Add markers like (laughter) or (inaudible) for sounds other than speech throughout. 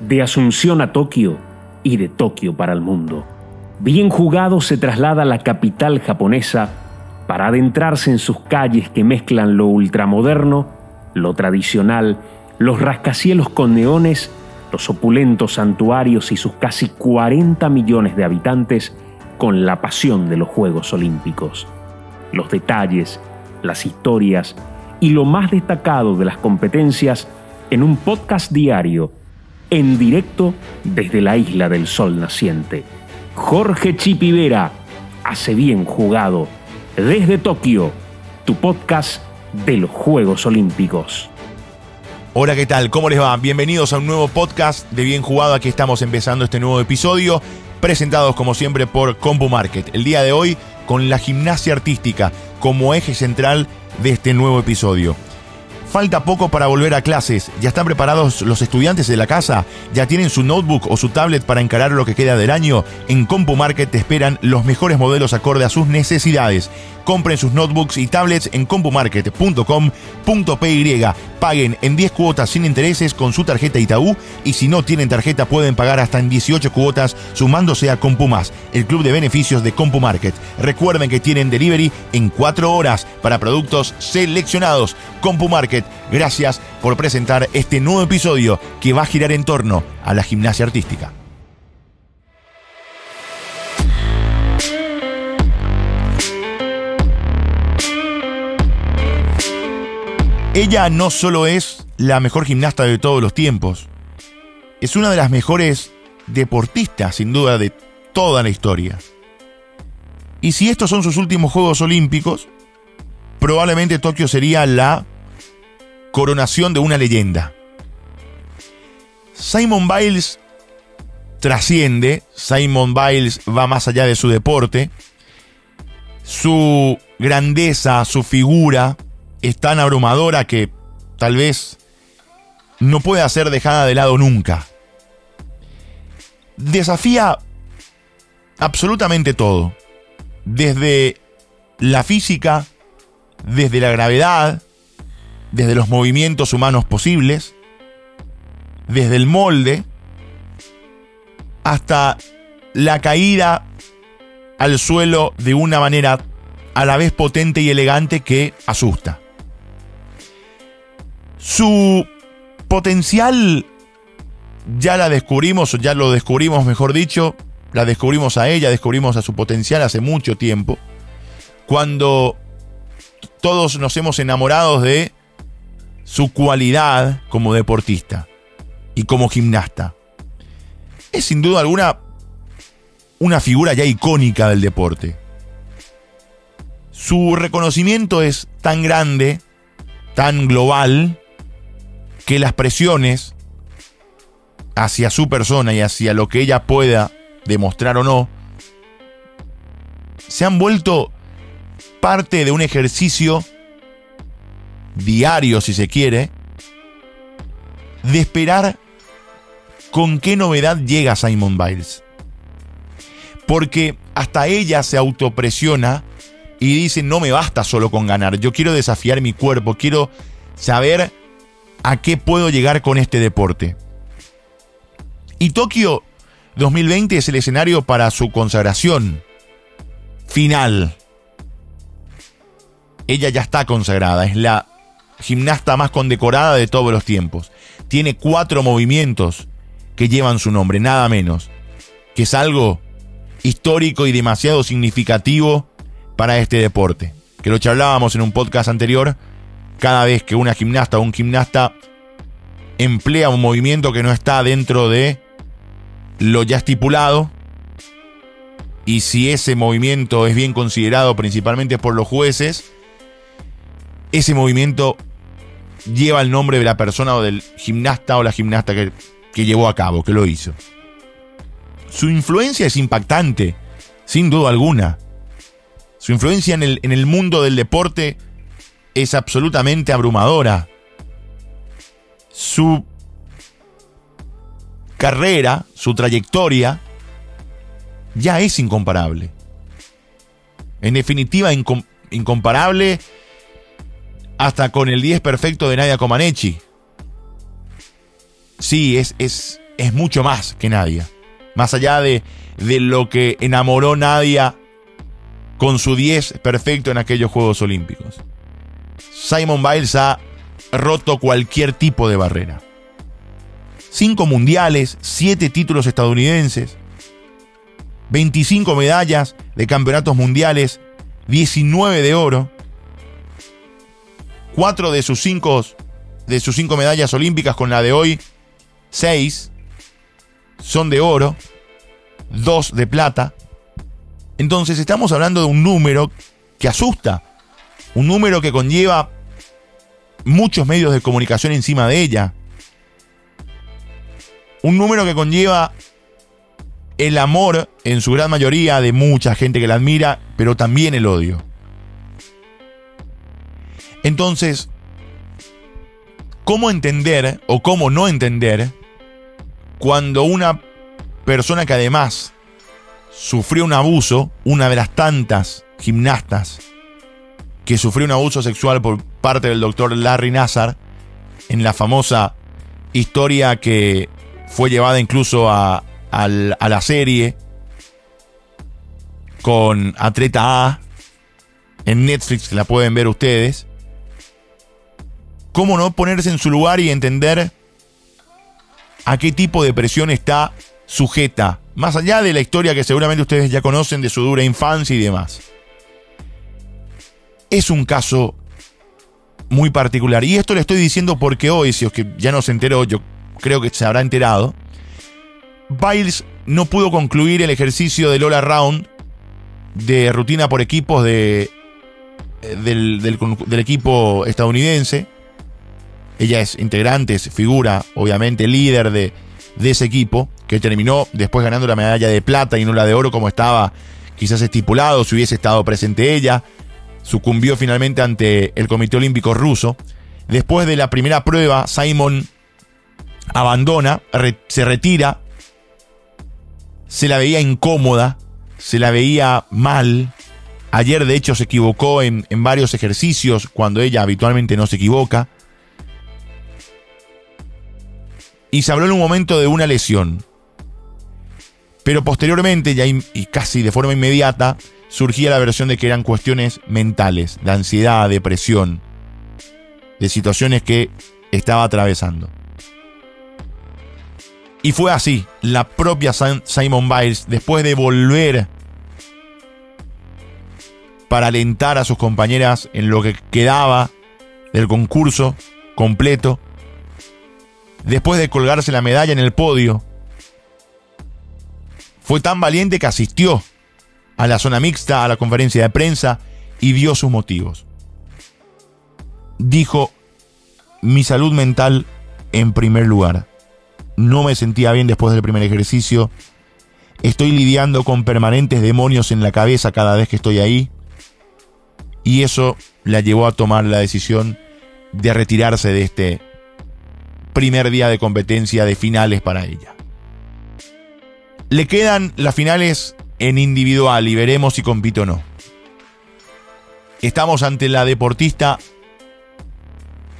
de Asunción a Tokio y de Tokio para el mundo. Bien jugado se traslada a la capital japonesa para adentrarse en sus calles que mezclan lo ultramoderno, lo tradicional, los rascacielos con neones, los opulentos santuarios y sus casi 40 millones de habitantes con la pasión de los Juegos Olímpicos. Los detalles, las historias y lo más destacado de las competencias en un podcast diario en directo desde la isla del sol naciente. Jorge Chipivera hace bien jugado desde Tokio, tu podcast de los Juegos Olímpicos. Hola, ¿qué tal? ¿Cómo les va? Bienvenidos a un nuevo podcast de Bien Jugado. Aquí estamos empezando este nuevo episodio, presentados como siempre por Compu Market. El día de hoy con la gimnasia artística como eje central de este nuevo episodio. Falta poco para volver a clases. ¿Ya están preparados los estudiantes de la casa? ¿Ya tienen su notebook o su tablet para encarar lo que queda del año? En CompuMarket te esperan los mejores modelos acorde a sus necesidades. Compren sus notebooks y tablets en compumarket.com.py. Paguen en 10 cuotas sin intereses con su tarjeta Itaú y si no tienen tarjeta pueden pagar hasta en 18 cuotas sumándose a CompuMás, el club de beneficios de CompuMarket. Recuerden que tienen delivery en 4 horas para productos seleccionados. CompuMarket, gracias por presentar este nuevo episodio que va a girar en torno a la gimnasia artística. Ella no solo es la mejor gimnasta de todos los tiempos, es una de las mejores deportistas, sin duda, de toda la historia. Y si estos son sus últimos Juegos Olímpicos, probablemente Tokio sería la coronación de una leyenda. Simon Biles trasciende, Simon Biles va más allá de su deporte, su grandeza, su figura, es tan abrumadora que tal vez no pueda ser dejada de lado nunca. Desafía absolutamente todo, desde la física, desde la gravedad, desde los movimientos humanos posibles, desde el molde, hasta la caída al suelo de una manera a la vez potente y elegante que asusta. Su potencial ya la descubrimos, ya lo descubrimos, mejor dicho, la descubrimos a ella, descubrimos a su potencial hace mucho tiempo, cuando todos nos hemos enamorado de su cualidad como deportista y como gimnasta. Es sin duda alguna una figura ya icónica del deporte. Su reconocimiento es tan grande, tan global, que las presiones hacia su persona y hacia lo que ella pueda demostrar o no, se han vuelto parte de un ejercicio diario, si se quiere, de esperar con qué novedad llega Simon Biles. Porque hasta ella se autopresiona y dice, no me basta solo con ganar, yo quiero desafiar mi cuerpo, quiero saber a qué puedo llegar con este deporte. Y Tokio 2020 es el escenario para su consagración final. Ella ya está consagrada, es la gimnasta más condecorada de todos los tiempos. Tiene cuatro movimientos que llevan su nombre, nada menos, que es algo histórico y demasiado significativo para este deporte. Que lo charlábamos en un podcast anterior cada vez que una gimnasta o un gimnasta emplea un movimiento que no está dentro de lo ya estipulado, y si ese movimiento es bien considerado principalmente por los jueces, ese movimiento lleva el nombre de la persona o del gimnasta o la gimnasta que, que llevó a cabo, que lo hizo. Su influencia es impactante, sin duda alguna. Su influencia en el, en el mundo del deporte es absolutamente abrumadora. Su carrera, su trayectoria, ya es incomparable. En definitiva, incomparable hasta con el 10 perfecto de Nadia Comaneci. Sí, es, es, es mucho más que Nadia. Más allá de, de lo que enamoró Nadia con su 10 perfecto en aquellos Juegos Olímpicos. Simon Biles ha roto cualquier tipo de barrera. Cinco mundiales, siete títulos estadounidenses, 25 medallas de campeonatos mundiales, 19 de oro, cuatro de sus cinco, de sus cinco medallas olímpicas con la de hoy, seis son de oro, dos de plata. Entonces estamos hablando de un número que asusta, un número que conlleva muchos medios de comunicación encima de ella. Un número que conlleva el amor, en su gran mayoría, de mucha gente que la admira, pero también el odio. Entonces, ¿cómo entender o cómo no entender cuando una persona que además sufrió un abuso, una de las tantas gimnastas que sufrió un abuso sexual por parte del doctor Larry Nassar, en la famosa historia que fue llevada incluso a, la serie con Atleta A en Netflix, la pueden ver ustedes. ¿Cómo no ponerse en su lugar y entender a qué tipo de presión está sujeta, más allá de la historia que seguramente ustedes ya conocen de su dura infancia y demás. Es un caso muy particular. Y esto le estoy diciendo porque hoy, si que ya no se enteró, yo creo que se habrá enterado, Biles no pudo concluir el ejercicio del All Around de rutina por equipos de, eh, del, del equipo estadounidense. Ella es integrante, es figura, obviamente, líder de, de ese equipo, que terminó después ganando la medalla de plata y no la de oro como estaba quizás estipulado, si hubiese estado presente ella. Sucumbió finalmente ante el Comité Olímpico ruso. Después de la primera prueba, Simon abandona, se retira, se la veía incómoda, se la veía mal. Ayer de hecho se equivocó en, en varios ejercicios cuando ella habitualmente no se equivoca. y se habló en un momento de una lesión. Pero posteriormente, ya y casi de forma inmediata, surgía la versión de que eran cuestiones mentales, de ansiedad, depresión, de situaciones que estaba atravesando. Y fue así, la propia Simon Biles, después de volver para alentar a sus compañeras en lo que quedaba del concurso completo, después de colgarse la medalla en el podio. Fue tan valiente que asistió a la zona mixta, a la conferencia de prensa y dio sus motivos. Dijo, mi salud mental en primer lugar. No me sentía bien después del primer ejercicio. Estoy lidiando con permanentes demonios en la cabeza cada vez que estoy ahí. Y eso la llevó a tomar la decisión de retirarse de este primer día de competencia de finales para ella. Le quedan las finales en individual y veremos si compite o no. Estamos ante la deportista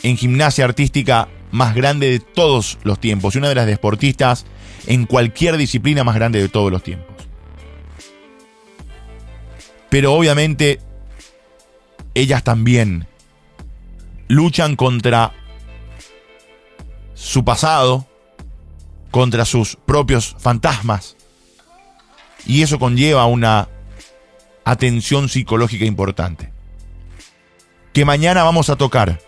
en gimnasia artística más grande de todos los tiempos y una de las deportistas en cualquier disciplina más grande de todos los tiempos. Pero obviamente ellas también luchan contra su pasado, contra sus propios fantasmas. Y eso conlleva una atención psicológica importante. Que mañana vamos a tocar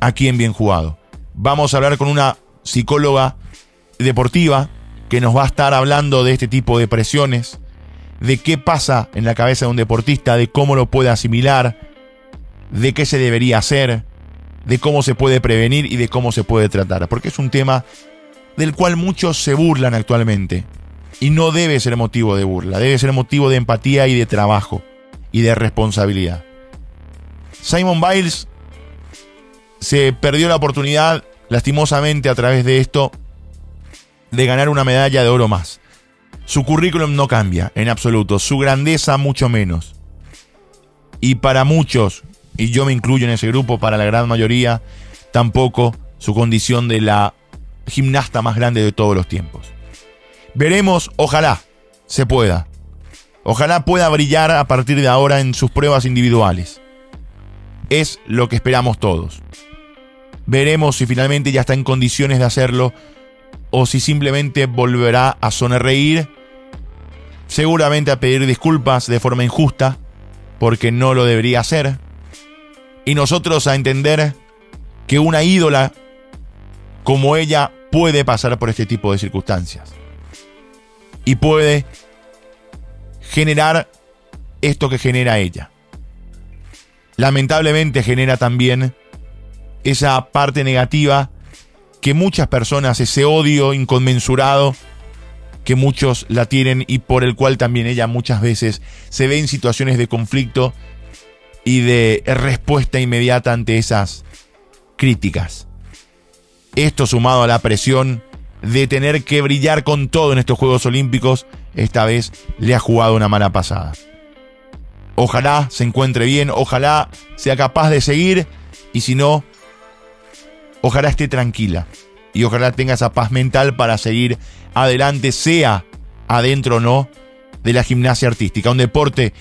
aquí en Bien Jugado. Vamos a hablar con una psicóloga deportiva que nos va a estar hablando de este tipo de presiones, de qué pasa en la cabeza de un deportista, de cómo lo puede asimilar, de qué se debería hacer, de cómo se puede prevenir y de cómo se puede tratar, porque es un tema del cual muchos se burlan actualmente. Y no debe ser motivo de burla, debe ser motivo de empatía y de trabajo y de responsabilidad. Simon Biles se perdió la oportunidad, lastimosamente a través de esto, de ganar una medalla de oro más. Su currículum no cambia en absoluto, su grandeza mucho menos. Y para muchos, y yo me incluyo en ese grupo, para la gran mayoría, tampoco su condición de la gimnasta más grande de todos los tiempos. Veremos, ojalá se pueda. Ojalá pueda brillar a partir de ahora en sus pruebas individuales. Es lo que esperamos todos. Veremos si finalmente ya está en condiciones de hacerlo o si simplemente volverá a sonreír, seguramente a pedir disculpas de forma injusta, porque no lo debería hacer, y nosotros a entender que una ídola como ella puede pasar por este tipo de circunstancias y puede generar esto que genera ella. Lamentablemente genera también esa parte negativa que muchas personas, ese odio inconmensurado que muchos la tienen y por el cual también ella muchas veces se ve en situaciones de conflicto y de respuesta inmediata ante esas críticas. Esto sumado a la presión de tener que brillar con todo en estos Juegos Olímpicos, esta vez le ha jugado una mala pasada. Ojalá se encuentre bien, ojalá sea capaz de seguir y si no, ojalá esté tranquila y ojalá tenga esa paz mental para seguir adelante, sea adentro o no, de la gimnasia artística, un deporte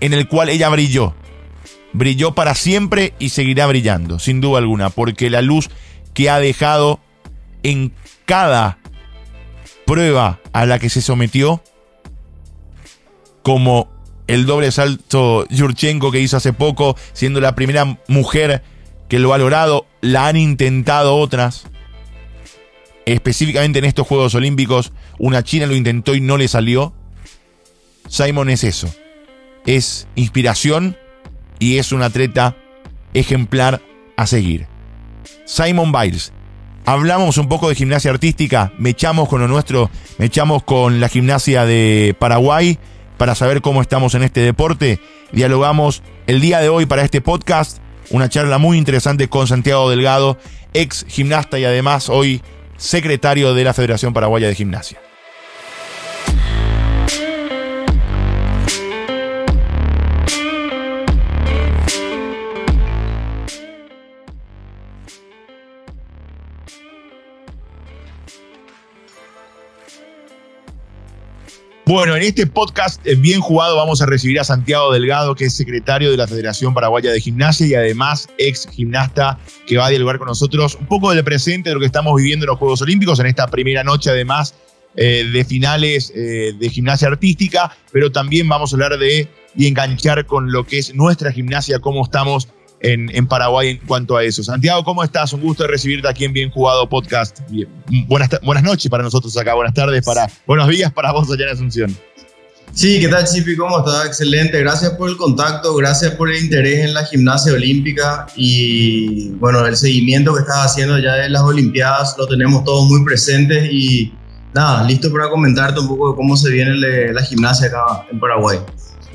en el cual ella brilló. Brilló para siempre y seguirá brillando, sin duda alguna, porque la luz que ha dejado en cada prueba a la que se sometió, como el doble salto Yurchenko que hizo hace poco, siendo la primera mujer que lo ha logrado, la han intentado otras. Específicamente en estos Juegos Olímpicos, una china lo intentó y no le salió. Simon es eso. Es inspiración y es un atleta ejemplar a seguir. Simon Biles. Hablamos un poco de gimnasia artística, me echamos con lo nuestro, me echamos con la gimnasia de Paraguay para saber cómo estamos en este deporte. Dialogamos el día de hoy para este podcast una charla muy interesante con Santiago Delgado, ex gimnasta y además hoy secretario de la Federación Paraguaya de Gimnasia. Bueno, en este podcast eh, bien jugado vamos a recibir a Santiago Delgado, que es secretario de la Federación Paraguaya de Gimnasia y además ex gimnasta que va a dialogar con nosotros un poco del presente de lo que estamos viviendo en los Juegos Olímpicos en esta primera noche además eh, de finales eh, de gimnasia artística, pero también vamos a hablar de y enganchar con lo que es nuestra gimnasia, cómo estamos en, Paraguay en cuanto a eso. Santiago, ¿cómo estás? Un gusto recibirte aquí en Bien Jugado Podcast. buenas, buenas noches para nosotros acá, buenas tardes, para, buenos días para vos allá en Asunción. Sí, ¿qué tal Chipi? ¿Cómo estás? Excelente. Gracias por el contacto, gracias por el interés en la gimnasia olímpica y bueno, el seguimiento que estás haciendo ya de las Olimpiadas lo tenemos todos muy presentes y nada, listo para comentarte un poco de cómo se viene la gimnasia acá en Paraguay.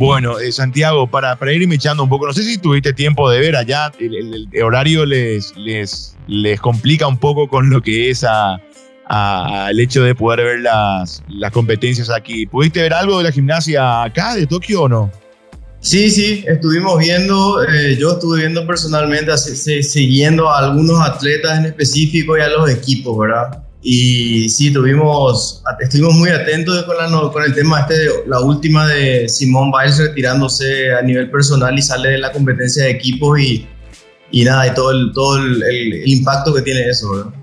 Bueno, eh, Santiago, para, para ir echando un poco, no sé si tuviste tiempo de ver allá, el, horario les, les, les complica un poco con lo que es el hecho de poder ver las, las competencias aquí. ¿Pudiste ver algo de la gimnasia acá, de Tokio o no? Sí, sí, estuvimos viendo, eh, yo estuve viendo personalmente, siguiendo a algunos atletas en específico y a los equipos, ¿verdad? Y sí, tuvimos, estuvimos muy atentos con, la, con el tema este, de, la última de Simón Biles retirándose a nivel personal y sale de la competencia de equipos y, y nada, y todo el, todo el, el, impacto que tiene eso.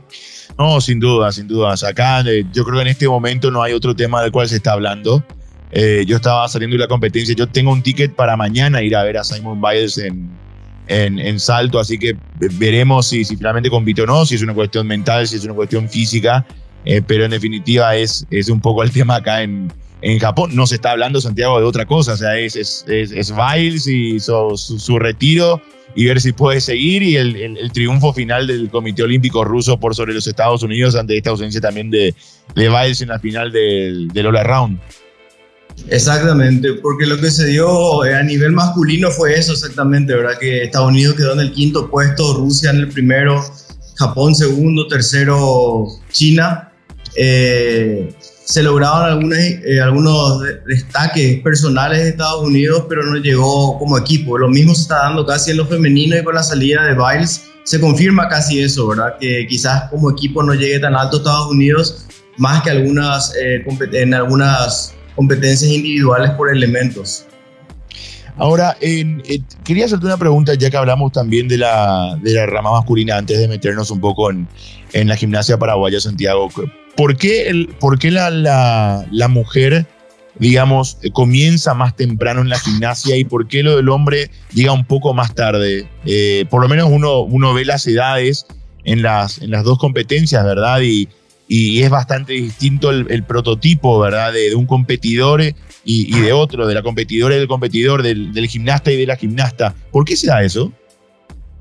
No, sin duda, sin duda. acá eh, yo creo que en este momento no hay otro tema del cual se está hablando. Eh, yo estaba saliendo de la competencia, yo tengo un ticket para mañana ir a ver a Simon Biles en, en, salto, así que veremos si, si finalmente compite o no, si es una cuestión mental, si es una cuestión física, eh, pero en definitiva es, es un poco el (laughs) tema acá en, en Japón. No se está hablando, Santiago, de otra cosa, o sea, es, es, es, Biles y su, retiro y ver si puede seguir y el, el, triunfo final del Comité Olímpico Ruso por sobre los Estados Unidos ante esta ausencia también de, de Biles en la final del, del All Around. Exactamente, porque lo que se dio eh, a nivel masculino fue eso exactamente, ¿verdad? Que Estados Unidos quedó en el quinto puesto, Rusia en el primero, Japón segundo, tercero China. Eh, se lograron algunos, eh, algunos destaques personales de Estados Unidos, pero no llegó como equipo. Lo mismo se está dando casi en lo femenino y con la salida de Biles se confirma casi eso, ¿verdad? Que quizás como equipo no llegue tan alto Estados Unidos, más que algunas, eh, en algunas competencias individuales por elementos. Ahora, quería hacerte una pregunta, ya que hablamos también de la, de la rama masculina, antes de meternos un poco en, en la gimnasia paraguaya, Santiago. ¿Por qué, el, por qué la, la, mujer, digamos, comienza más temprano en la gimnasia y por qué lo del hombre llega un poco más tarde? Eh, por lo menos uno, uno ve las edades en las, en las dos competencias, ¿verdad? Y, y es bastante distinto el, prototipo, ¿verdad? De, un competidor y, de otro, de la competidora y del competidor, del, gimnasta y de la gimnasta. ¿Por qué se da eso?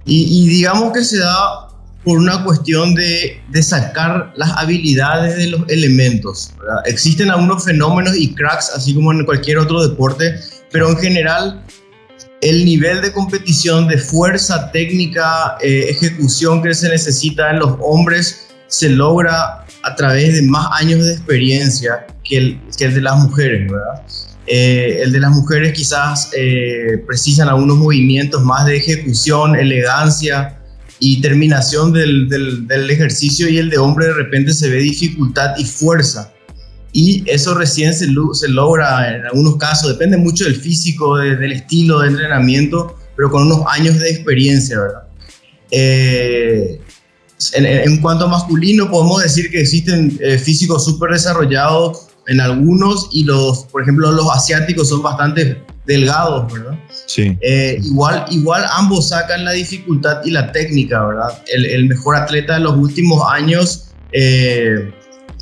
Y, digamos que se da por una cuestión de, de sacar las habilidades de los elementos. Existen algunos fenómenos y cracks, así como en cualquier otro deporte, pero en general el nivel de competición, de fuerza, técnica, eh, ejecución que se necesita en los hombres se logra a través de más años de experiencia que el, que el de las mujeres, ¿verdad? Eh, el de las mujeres quizás eh, precisan algunos movimientos más de ejecución, elegancia y terminación del, del, ejercicio y el de hombre de repente se ve dificultad y fuerza. Y eso recién se, se logra en algunos casos, depende mucho del físico, del estilo de entrenamiento, pero con unos años de experiencia, ¿verdad? Eh, en, cuanto a masculino, podemos decir que existen eh, físicos súper desarrollados en algunos y los, por ejemplo, los asiáticos son bastante delgados, ¿verdad? Sí. Eh, igual, igual ambos sacan la dificultad y la técnica, ¿verdad? El, mejor atleta de los últimos años eh,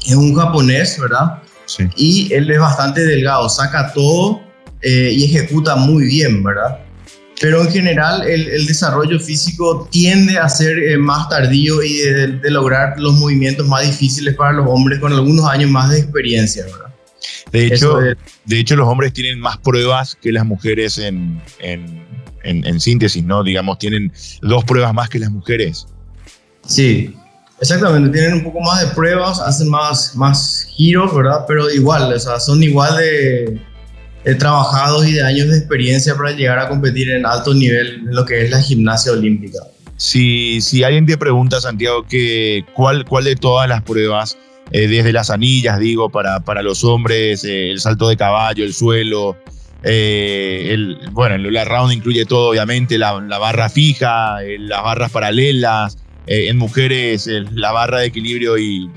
es un japonés, ¿verdad? Sí. Y él es bastante delgado, saca todo y ejecuta muy bien, ¿verdad? Pero en general el, desarrollo físico tiende a ser eh, más tardío y de, lograr los movimientos más difíciles para los hombres con algunos años más de experiencia, ¿verdad? De hecho, de hecho los hombres tienen más pruebas que las mujeres en, en, en, síntesis, ¿no? Digamos, tienen dos pruebas más que las mujeres. Sí, exactamente, tienen un poco más de pruebas, hacen más, más giros, ¿verdad? Pero igual, o sea, son igual de trabajados y de años de experiencia para llegar a competir en alto nivel en lo que es la gimnasia olímpica. Si, si alguien te pregunta, Santiago, que cuál, cuál de todas las pruebas, eh, desde las anillas, digo, para, para los hombres, eh, el salto de caballo, el suelo, eh, el, bueno, la round incluye todo, obviamente, la barra fija, las barras paralelas, en mujeres la barra de equilibrio y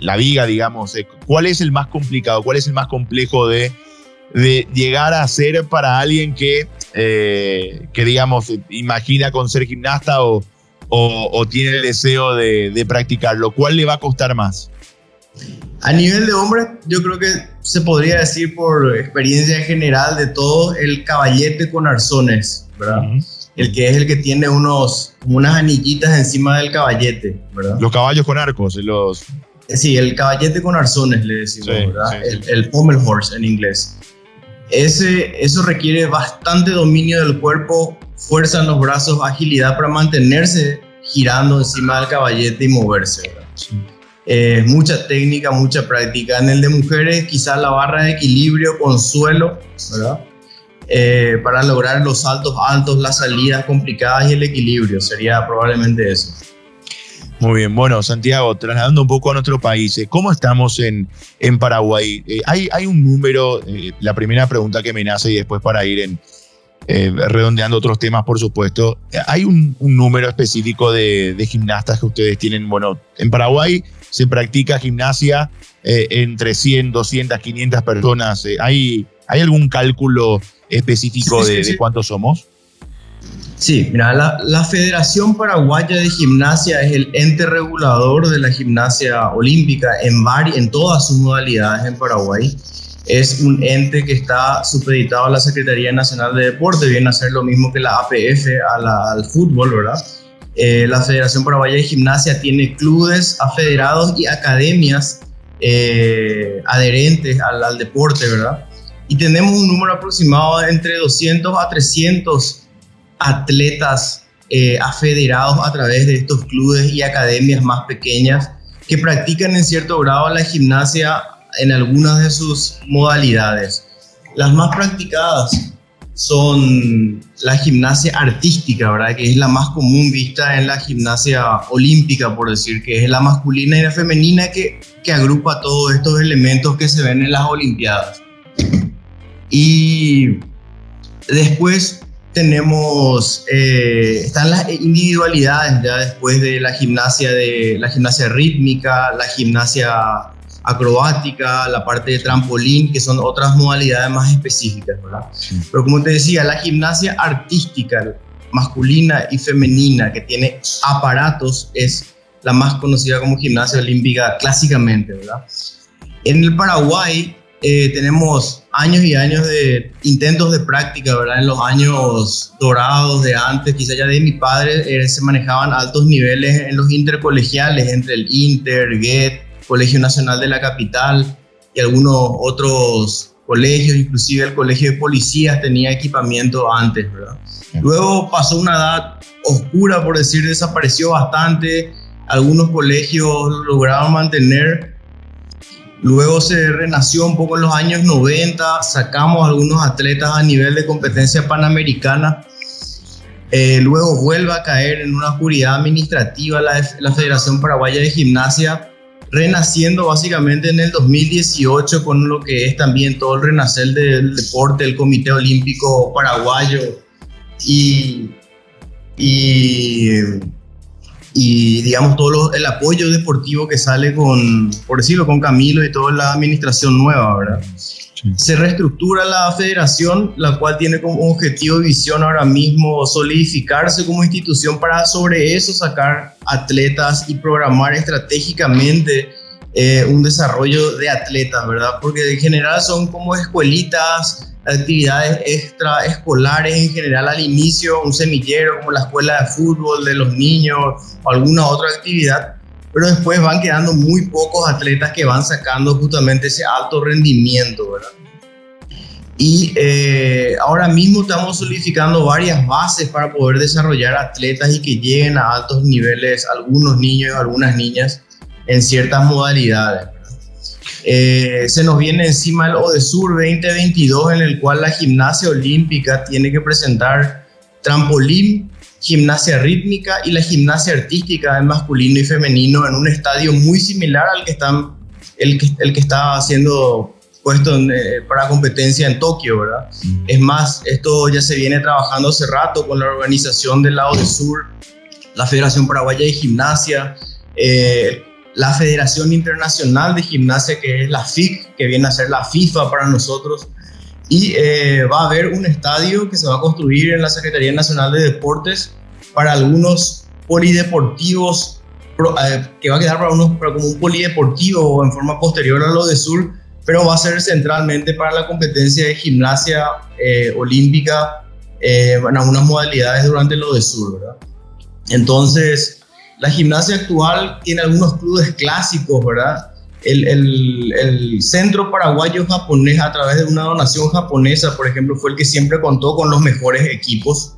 la viga, digamos. ¿Cuál es el más complicado? ¿Cuál es el más complejo de de llegar a ser para alguien que, eh, que digamos, imagina con ser gimnasta o, o, tiene el deseo de, de practicarlo? ¿Cuál le va a costar más? A nivel de hombre, yo creo que se podría decir por experiencia general de todo el caballete con arzones, ¿verdad? El que es el que tiene unos, unas anillitas encima del caballete, ¿verdad? Los caballos con arcos, los... Sí, el caballete con arzones le decimos, ¿verdad? El, el pommel horse en inglés. Ese, eso requiere bastante dominio del cuerpo, fuerza en los brazos, agilidad para mantenerse girando encima del caballete y moverse. Eh, mucha técnica, mucha práctica. En el de mujeres, quizás la barra de equilibrio con suelo, ¿verdad? Eh, para lograr los saltos altos, las salidas complicadas y el equilibrio. Sería probablemente eso. Muy bien, bueno, Santiago, trasladando un poco a nuestro país, eh, ¿cómo estamos en, en Paraguay? Eh, hay, hay un número, eh, la primera pregunta que me nace y después para ir en, redondeando otros temas, por supuesto, ¿hay un, un número específico de, de, gimnastas que ustedes tienen? Bueno, en Paraguay se practica gimnasia entre 100, 200, 500 personas. ¿hay, ¿Hay algún cálculo específico de, de cuántos somos? Sí, mira, la, Federación Paraguaya de Gimnasia es el ente regulador de la gimnasia olímpica en, en todas sus modalidades en Paraguay. Es un ente que está supeditado a la Secretaría Nacional de Deporte, viene a ser lo mismo que la APF al fútbol, ¿verdad? Eh, la Federación Paraguaya de Gimnasia tiene clubes afederados y academias eh, adherentes al, al deporte, ¿verdad? Y tenemos un número aproximado entre 200 a 300 atletas eh, afederados a través de estos clubes y academias más pequeñas que practican en cierto grado la gimnasia en algunas de sus modalidades. Las más practicadas son la gimnasia artística, ¿verdad? Que es la más común vista en la gimnasia olímpica, por decir, que es la masculina y la femenina que, que agrupa todos estos elementos que se ven en las Olimpiadas. Y después tenemos, eh, están las individualidades ya después de la gimnasia, de, la gimnasia rítmica, la gimnasia acrobática, la parte de trampolín, que son otras modalidades más específicas, ¿verdad? Pero como te decía, la gimnasia artística, masculina y femenina, que tiene aparatos, es la más conocida como gimnasia olímpica clásicamente, ¿verdad? En el Paraguay eh, tenemos años y años de intentos de práctica, ¿verdad? En los años dorados de antes, quizá ya de mi padre, eh, se manejaban altos niveles en los intercolegiales, entre el Inter, GET, Colegio Nacional de la Capital y algunos otros colegios, inclusive el Colegio de Policías tenía equipamiento antes, ¿verdad? Luego pasó una edad oscura, por decir, desapareció bastante, algunos colegios lograron mantener Luego se renació un poco en los años 90, sacamos algunos atletas a nivel de competencia panamericana. Eh, luego vuelve a caer en una oscuridad administrativa la, la Federación Paraguaya de Gimnasia, renaciendo básicamente en el 2018 con lo que es también todo el renacer del deporte, el Comité Olímpico Paraguayo y, y y digamos todo el apoyo deportivo que sale con, por decirlo, con Camilo y toda la administración nueva, ¿verdad? Se reestructura la federación, la cual tiene como objetivo y visión ahora mismo solidificarse como institución para sobre eso sacar atletas y programar estratégicamente eh, un desarrollo de atletas, ¿verdad? Porque en general son como escuelitas, actividades extraescolares en general al inicio, un semillero como la escuela de fútbol de los niños o alguna otra actividad, pero después van quedando muy pocos atletas que van sacando justamente ese alto rendimiento, ¿verdad? Y eh, ahora mismo estamos solidificando varias bases para poder desarrollar atletas y que lleguen a altos niveles, algunos niños, algunas niñas, en ciertas modalidades. Eh, se nos viene encima el ODESUR 2022 en el cual la gimnasia olímpica tiene que presentar trampolín, gimnasia rítmica y la gimnasia artística en masculino y femenino en un estadio muy similar al que están el que, el que está siendo puesto eh, para competencia en Tokio, ¿verdad? Es más, esto ya se viene trabajando hace rato con la organización del lado sur, la Federación Paraguaya de Gimnasia, eh, la Federación Internacional de Gimnasia, que es la FIC, que viene a ser la FIFA para nosotros. Y eh, va a haber un estadio que se va a construir en la Secretaría Nacional de Deportes para algunos polideportivos, eh, que va a quedar para unos como un polideportivo en forma posterior a lo de Sur, pero va a ser centralmente para la competencia de gimnasia eh, olímpica en algunas modalidades durante lo de Sur. Entonces, la gimnasia actual tiene algunos clubes clásicos, ¿verdad? El, el, Centro Paraguayo Japonés, a través de una donación japonesa, por ejemplo, fue el que siempre contó con los mejores equipos.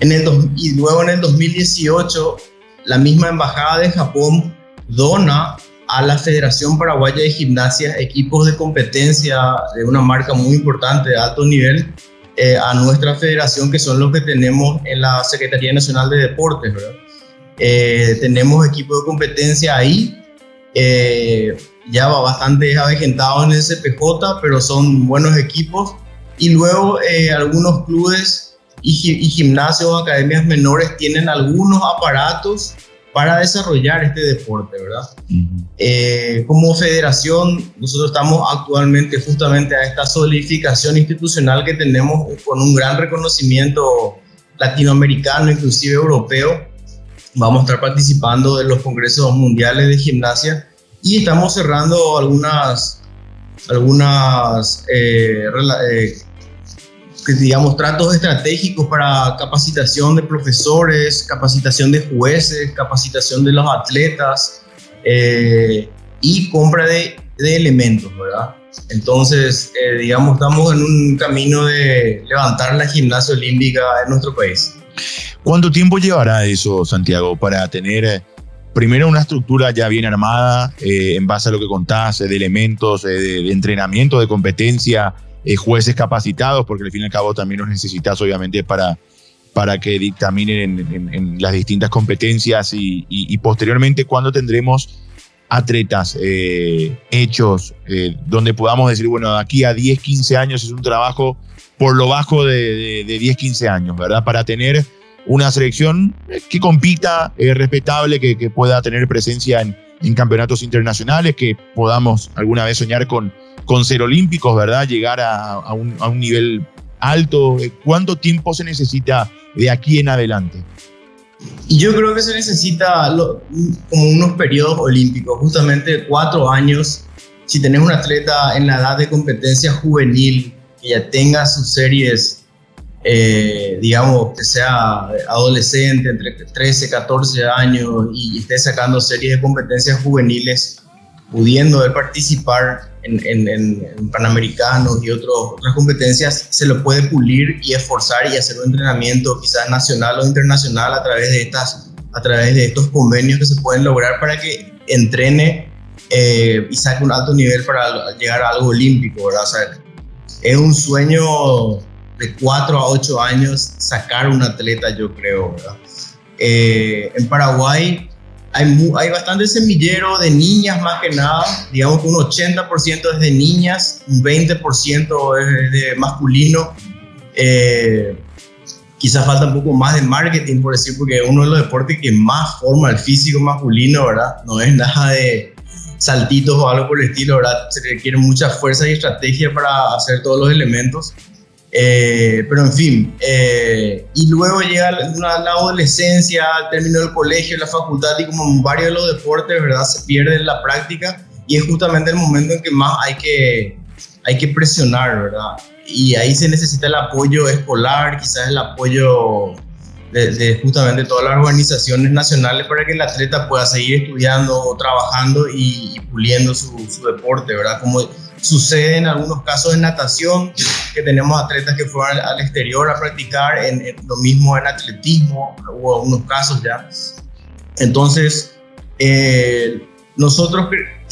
en el y luego en el 2018, la misma Embajada de Japón dona a la Federación Paraguaya de Gimnasia equipos de competencia de una marca muy importante, de alto nivel, eh, a nuestra federación, que son los que tenemos en la Secretaría Nacional de Deportes, ¿verdad? Eh, tenemos equipo de competencia ahí. Eh, ya va bastante avejentado en el CPJ, pero son buenos equipos. Y luego eh, algunos clubes y, gimnasios o academias menores tienen algunos aparatos para desarrollar este deporte, ¿verdad? como federación, nosotros estamos actualmente justamente a esta solidificación institucional que tenemos con un gran reconocimiento latinoamericano, inclusive europeo, vamos a estar participando de los congresos mundiales de gimnasia y estamos cerrando algunas, algunas eh, eh, digamos, tratos estratégicos para capacitación de profesores, capacitación de jueces, capacitación de los atletas eh, y compra de, de, elementos, ¿verdad? Entonces, digamos, estamos en un camino de levantar la gimnasia olímpica en nuestro país. ¿Cuánto tiempo llevará eso, Santiago, para tener eh, primero una estructura ya bien armada eh, en base a lo que contaste, de elementos, eh, de, entrenamiento, de competencia, eh, jueces capacitados, porque al fin y al cabo también los necesitas obviamente para, para que dictaminen en, las distintas competencias y, posteriormente cuando tendremos atletas eh, hechos eh, donde podamos decir, bueno, de aquí a 10, 15 años es un trabajo por lo bajo de, de, 10, 15 años, ¿verdad? Para tener una selección que compita, respetable, que, pueda tener presencia en, campeonatos internacionales, que podamos alguna vez soñar con, con ser olímpicos, ¿verdad? Llegar a, a un nivel alto. ¿Cuánto tiempo se necesita de aquí en adelante? Yo creo que se necesita como unos periodos olímpicos, justamente cuatro años. Si tenés un atleta en la edad de competencia juvenil, que ya tenga sus series, eh, digamos, que sea adolescente, entre 13, 14 años, y esté sacando series de competencias juveniles, pudiendo participar en, Panamericanos y otras competencias, se lo puede pulir y esforzar y hacer un entrenamiento quizás nacional o internacional a través de, estas, a través de estos convenios que se pueden lograr para que entrene eh, y saque un alto nivel para llegar a algo olímpico, ¿verdad? O sea, es un sueño de 4 a 8 años sacar un atleta, yo creo. Eh, en Paraguay hay, hay bastante semillero de niñas más que nada, digamos que un 80% es de niñas, un 20% es de masculino. Eh, quizás falta un poco más de marketing, por decir, porque es uno de los deportes que más forma el físico masculino, ¿verdad? No es nada de saltitos o algo por el estilo, ¿verdad? Se requiere mucha fuerza y estrategia para hacer todos los elementos. Eh, pero en fin, eh, y luego llega la, la, adolescencia, término del colegio, la facultad y como en varios de los deportes, ¿verdad? Se pierde la práctica y es justamente el momento en que más hay que, hay que presionar, ¿verdad? Y ahí se necesita el apoyo escolar, quizás el apoyo de, justamente todas las organizaciones nacionales para que el atleta pueda seguir estudiando o trabajando y, puliendo su, su deporte, ¿verdad? Como Sucede en algunos casos en natación, que tenemos atletas que fueron al, exterior a practicar, en, lo mismo en atletismo, hubo algunos casos ya. Entonces, eh, nosotros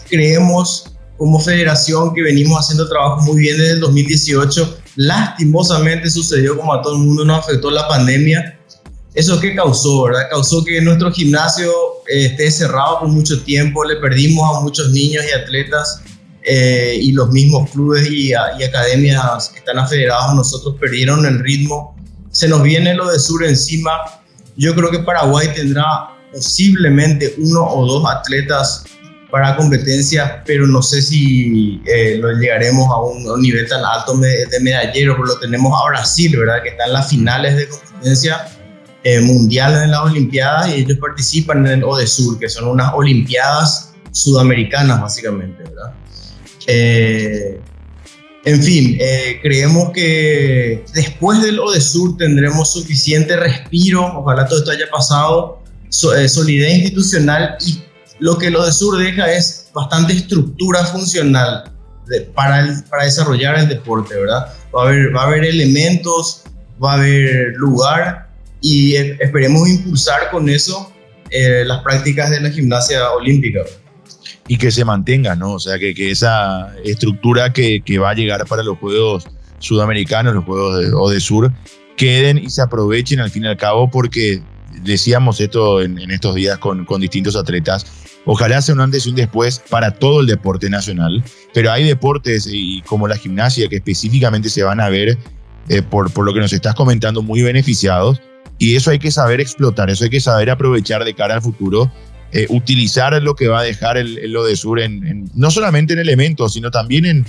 creemos como federación que venimos haciendo trabajo muy bien desde el 2018. Lastimosamente sucedió como a todo el mundo nos afectó la pandemia. ¿Eso qué causó, verdad? Causó que nuestro gimnasio eh, esté cerrado por mucho tiempo, le perdimos a muchos niños y atletas eh, y los mismos clubes y, academias que están afederados a nosotros perdieron el ritmo. Se nos viene lo de sur encima. Yo creo que Paraguay tendrá posiblemente uno o dos atletas para competencia, pero no sé si eh, lo llegaremos a un, nivel tan alto de, medallero, pero lo tenemos a Brasil, ¿verdad? Que está en las finales de competencia eh, mundial en las Olimpiadas y ellos participan en el ODESUR, que son unas Olimpiadas sudamericanas básicamente, ¿verdad? Eh, en fin, eh, creemos que después del ODESUR tendremos suficiente respiro, ojalá todo esto haya pasado, eh, solidez institucional y lo que el ODESUR deja es bastante estructura funcional para, para desarrollar el deporte, ¿verdad? Va a, haber, va a haber elementos, va a haber lugar y esperemos impulsar con eso las prácticas de la gimnasia olímpica y que se mantenga, ¿no? O sea, que, que esa estructura que, que, va a llegar para los Juegos Sudamericanos, los Juegos de, o de Sur, queden y se aprovechen al fin y al cabo, porque decíamos esto en, en estos días con, con distintos atletas, ojalá sea un antes y un después para todo el deporte nacional, pero hay deportes y como la gimnasia que específicamente se van a ver, eh, por, por lo que nos estás comentando, muy beneficiados. Y eso hay que saber explotar, eso hay que saber aprovechar de cara al futuro eh, utilizar lo que va a dejar el, el Odesur en, no solamente en elementos, sino también en,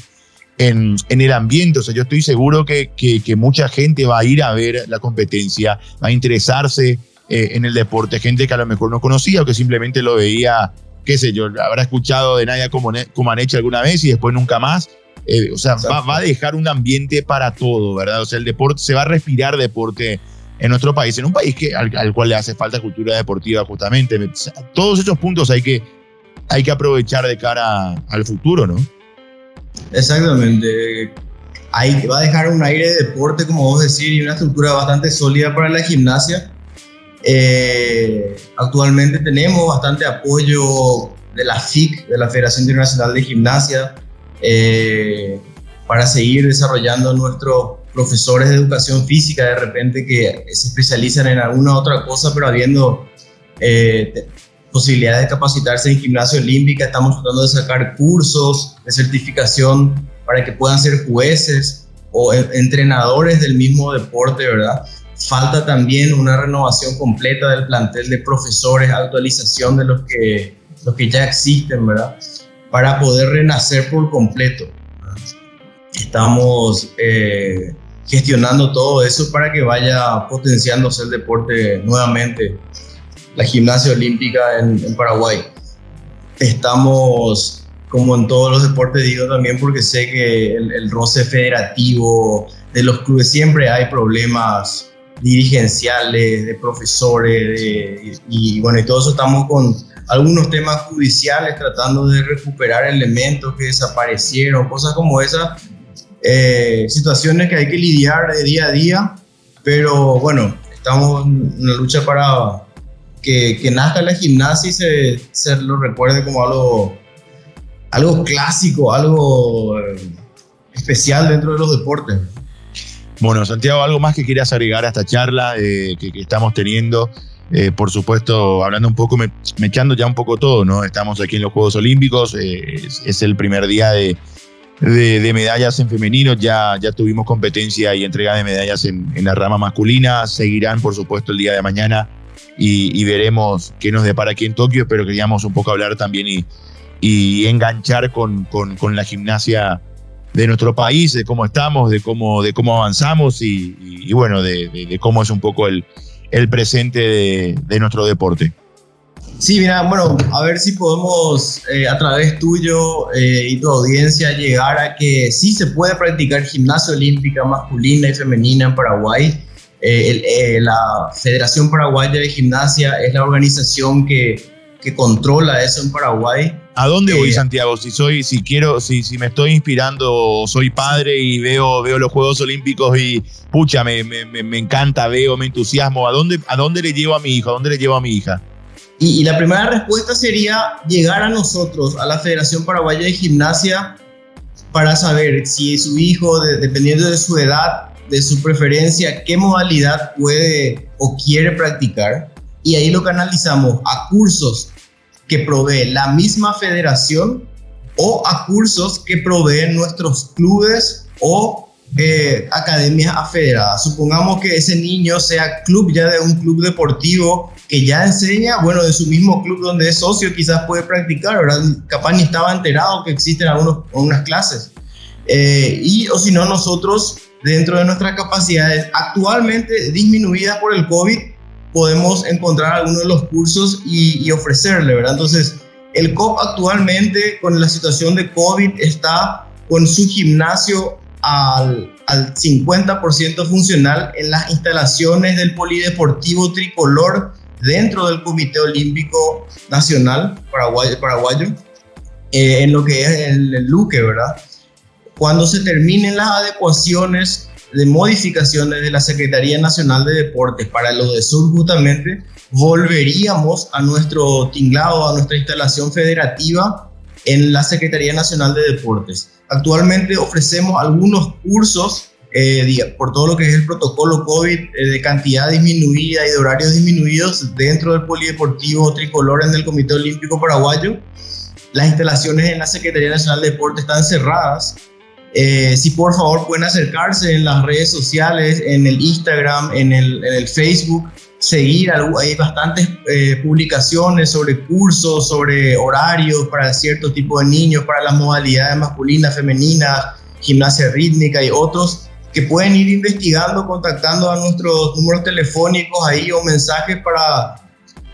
en, en, el ambiente. O sea, yo estoy seguro que, que, mucha gente va a ir a ver la competencia, va a interesarse eh, en el deporte, gente que a lo mejor no conocía o que simplemente lo veía, qué sé yo, habrá escuchado de Nadia como, como han hecho alguna vez y después nunca más. Eh, o sea, va, va, a dejar un ambiente para todo, ¿verdad? O sea, el deporte, se va a respirar deporte en nuestro país, en un país que, al, cual le hace falta cultura deportiva justamente. Todos esos puntos hay que, hay que aprovechar de cara al futuro, ¿no? Exactamente. Hay, va a dejar un aire de deporte, como vos decís, y una estructura bastante sólida para la gimnasia. Eh, actualmente tenemos bastante apoyo de la FIC, de la Federación Internacional de Gimnasia. Eh, para seguir desarrollando nuestros profesores de educación física de repente que se especializan en alguna otra cosa, pero habiendo eh, posibilidades de capacitarse en gimnasia olímpica, estamos tratando de sacar cursos de certificación para que puedan ser jueces o entrenadores del mismo deporte, ¿verdad? Falta también una renovación completa del plantel de profesores, actualización de los que, los que ya existen, ¿verdad? Para poder renacer por completo. Estamos eh, gestionando todo eso para que vaya potenciándose el deporte nuevamente, la gimnasia olímpica en, Paraguay. Estamos, como en todos los deportes, digo también porque sé que el, roce federativo de los clubes siempre hay problemas dirigenciales, de profesores, y, bueno, y todo eso estamos con algunos temas judiciales tratando de recuperar elementos que desaparecieron, cosas como esas, eh, situaciones que hay que lidiar de día a día, pero bueno, estamos en una lucha para que, nazca la gimnasia y se, lo recuerde como algo, algo clásico, algo eh, especial dentro de los deportes. Bueno, Santiago, ¿algo más que quieras agregar a esta charla eh, que, estamos teniendo? por supuesto, hablando un poco, me, echando ya un poco todo, ¿no? Estamos aquí en los Juegos Olímpicos, es, el primer día de, de, medallas en femenino. Ya, ya tuvimos competencia y entrega de medallas en, la rama masculina. Seguirán, por supuesto, el día de mañana y, veremos qué nos depara aquí en Tokio. Pero queríamos un poco hablar también y, y enganchar con, con, la gimnasia de nuestro país, de cómo estamos, de cómo, de cómo avanzamos y, bueno, de, de, cómo es un poco el, el presente de nuestro deporte. Sí, mira, bueno, a ver si podemos eh, a través tuyo eh, y tu audiencia llegar a que sí se puede practicar gimnasia olímpica masculina y femenina en Paraguay. Eh, la Federación Paraguaya de Gimnasia es la organización que, que controla eso en Paraguay. ¿A dónde voy, Santiago? Si soy, si quiero, si, si me estoy inspirando, soy padre y veo, veo los Juegos Olímpicos y pucha, me, me, me encanta, veo, me entusiasmo. ¿A dónde, ¿A dónde le llevo a mi hijo? ¿A dónde le llevo a mi hija? Y, la primera respuesta sería llegar a nosotros, a la Federación Paraguaya de Gimnasia, para saber si su hijo, dependiendo de su edad, de su preferencia, qué modalidad puede o quiere practicar. Y ahí lo canalizamos a cursos que provee la misma federación o a cursos que proveen nuestros clubes o eh, academias afederadas. Supongamos que ese niño sea club ya de un club deportivo que ya enseña, bueno, de su mismo club donde es socio, quizás puede practicar, ¿verdad? Capaz ni estaba enterado que existen algunos, algunas clases. Eh, y o si no, nosotros, dentro de nuestras capacidades actualmente disminuidas por el COVID, podemos encontrar algunos de los cursos y, y ofrecerle, ¿verdad? Entonces, el COP actualmente, con la situación de COVID, está con su gimnasio al, al 50% funcional en las instalaciones del Polideportivo Tricolor dentro del Comité Olímpico Nacional paraguayo, paraguayo eh, en lo que es el, el Luque, ¿verdad? Cuando se terminen las adecuaciones de modificaciones de la Secretaría Nacional de Deportes para lo de Sur justamente, volveríamos a nuestro tinglado, a nuestra instalación federativa en la Secretaría Nacional de Deportes. Actualmente ofrecemos algunos cursos eh, por todo lo que es el protocolo COVID eh, de cantidad disminuida y de horarios disminuidos dentro del Polideportivo Tricolor en el Comité Olímpico Paraguayo. Las instalaciones en la Secretaría Nacional de Deportes están cerradas. Eh, si por favor pueden acercarse en las redes sociales, en el Instagram, en el Facebook, seguir, hay bastantes publicaciones sobre cursos, sobre horarios para ciertos tipos de niños, para las modalidades masculinas, femeninas, gimnasia rítmica y otros que pueden ir investigando, contactando a nuestros números telefónicos ahí o mensajes para,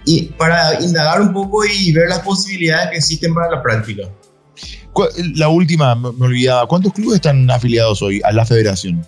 y, para indagar un poco y ver las posibilidades que existen para la práctica. La última, me olvidaba, ¿cuántos clubes están afiliados hoy a la federación?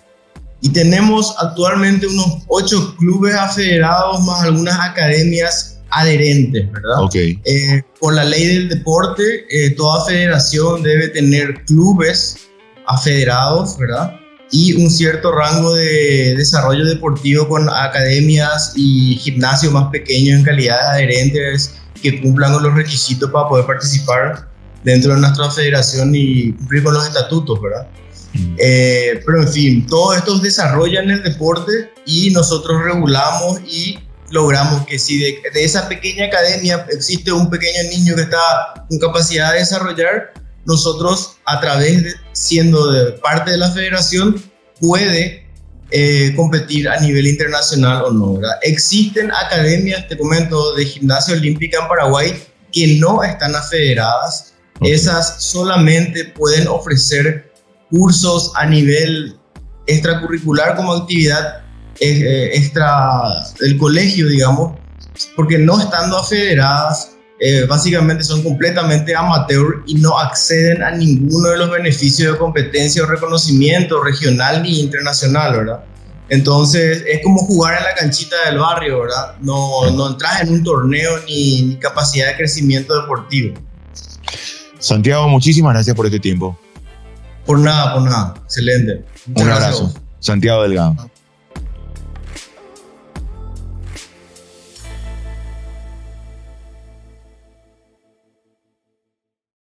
Y tenemos actualmente unos ocho clubes afederados más algunas academias adherentes, ¿verdad? Ok. Eh, por la ley del deporte, eh, toda federación debe tener clubes afederados, ¿verdad? y un cierto rango de desarrollo deportivo con academias y gimnasios más pequeños en calidad de adherentes que cumplan con los requisitos para poder participar dentro de nuestra federación y cumplir con los estatutos, ¿verdad? Eh, pero en fin, todo esto desarrolla en el deporte y nosotros regulamos y logramos que si de, esa pequeña academia existe un pequeño niño que está con capacidad de desarrollar, nosotros a través de siendo de parte de la federación puede eh, competir a nivel internacional o no. Existen academias, te comento, de gimnasia olímpica en Paraguay que no están afederadas. Esas solamente pueden ofrecer cursos a nivel extracurricular como actividad eh, extra del colegio, digamos, porque no estando afederadas, eh, básicamente son completamente amateur y no acceden a ninguno de los beneficios de competencia o reconocimiento regional ni internacional, ¿verdad? Entonces es como jugar en la canchita del barrio, ¿verdad? No, no entras en un torneo ni, ni capacidad de crecimiento deportivo. Santiago, muchísimas gracias por este tiempo. Por nada, por nada. Excelente. Un abrazo. Santiago Delgado.